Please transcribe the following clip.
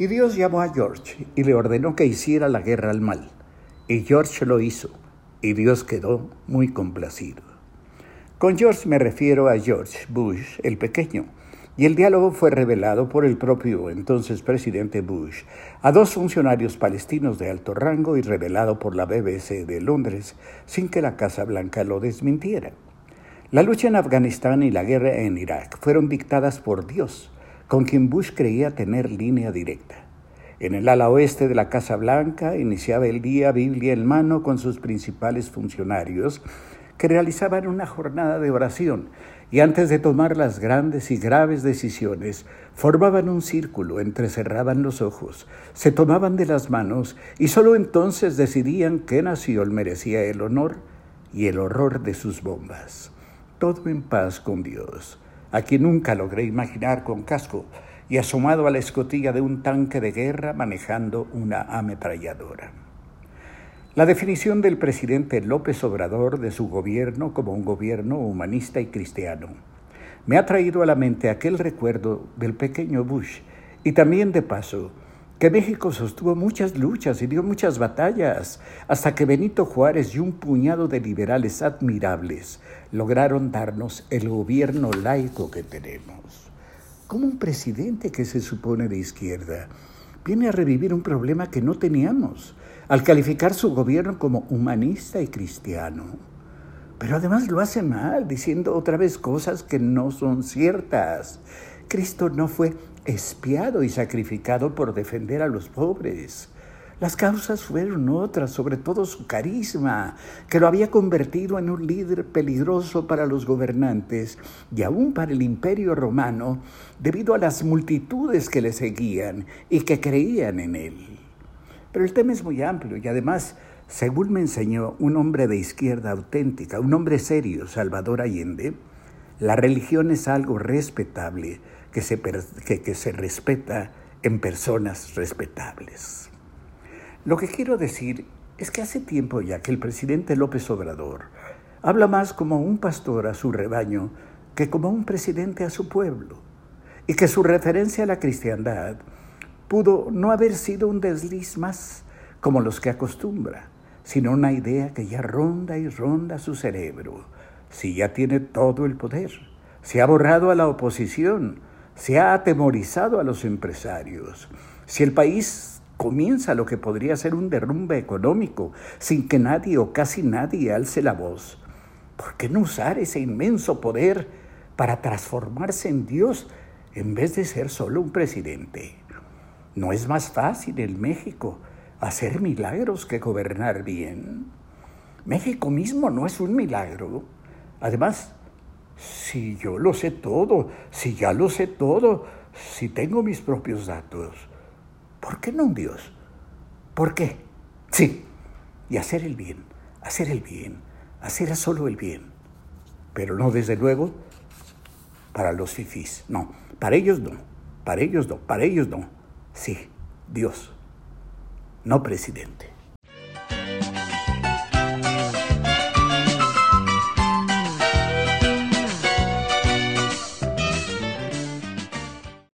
Y Dios llamó a George y le ordenó que hiciera la guerra al mal. Y George lo hizo, y Dios quedó muy complacido. Con George me refiero a George Bush, el pequeño, y el diálogo fue revelado por el propio entonces presidente Bush a dos funcionarios palestinos de alto rango y revelado por la BBC de Londres sin que la Casa Blanca lo desmintiera. La lucha en Afganistán y la guerra en Irak fueron dictadas por Dios, con quien Bush creía tener línea directa. En el ala oeste de la Casa Blanca iniciaba el día Biblia en mano con sus principales funcionarios que realizaban una jornada de oración y antes de tomar las grandes y graves decisiones, formaban un círculo, entrecerraban los ojos, se tomaban de las manos y sólo entonces decidían qué nación merecía el honor y el horror de sus bombas todo en paz con Dios, a quien nunca logré imaginar con casco y asomado a la escotilla de un tanque de guerra manejando una ametralladora. La definición del presidente López Obrador de su gobierno como un gobierno humanista y cristiano me ha traído a la mente aquel recuerdo del pequeño Bush y también de paso que México sostuvo muchas luchas y dio muchas batallas, hasta que Benito Juárez y un puñado de liberales admirables lograron darnos el gobierno laico que tenemos. Como un presidente que se supone de izquierda viene a revivir un problema que no teníamos, al calificar su gobierno como humanista y cristiano. Pero además lo hace mal, diciendo otra vez cosas que no son ciertas. Cristo no fue espiado y sacrificado por defender a los pobres. Las causas fueron otras, sobre todo su carisma, que lo había convertido en un líder peligroso para los gobernantes y aún para el imperio romano, debido a las multitudes que le seguían y que creían en él. Pero el tema es muy amplio y además, según me enseñó un hombre de izquierda auténtica, un hombre serio, Salvador Allende, la religión es algo respetable que se, que, se respeta en personas respetables. Lo que quiero decir es que hace tiempo ya que el presidente López Obrador habla más como un pastor a su rebaño que como un presidente a su pueblo, y que su referencia a la cristiandad pudo no haber sido un desliz más como los que acostumbra, sino una idea que ya ronda y ronda su cerebro, si ya tiene todo el poder, se ha borrado a la oposición, se ha atemorizado a los empresarios. Si el país comienza lo que podría ser un derrumbe económico sin que nadie o casi nadie alce la voz, ¿por qué no usar ese inmenso poder para transformarse en Dios en vez de ser solo un presidente? ¿No es más fácil en México hacer milagros que gobernar bien? México mismo no es un milagro. Además, si yo lo sé todo, si ya lo sé todo, si tengo mis propios datos, ¿por qué no un Dios? ¿Por qué? Sí, y hacer el bien, hacer el bien, hacer solo el bien. Pero no, desde luego, para los fifís. No, para ellos no, para ellos no, para ellos no. Sí, Dios, no presidente.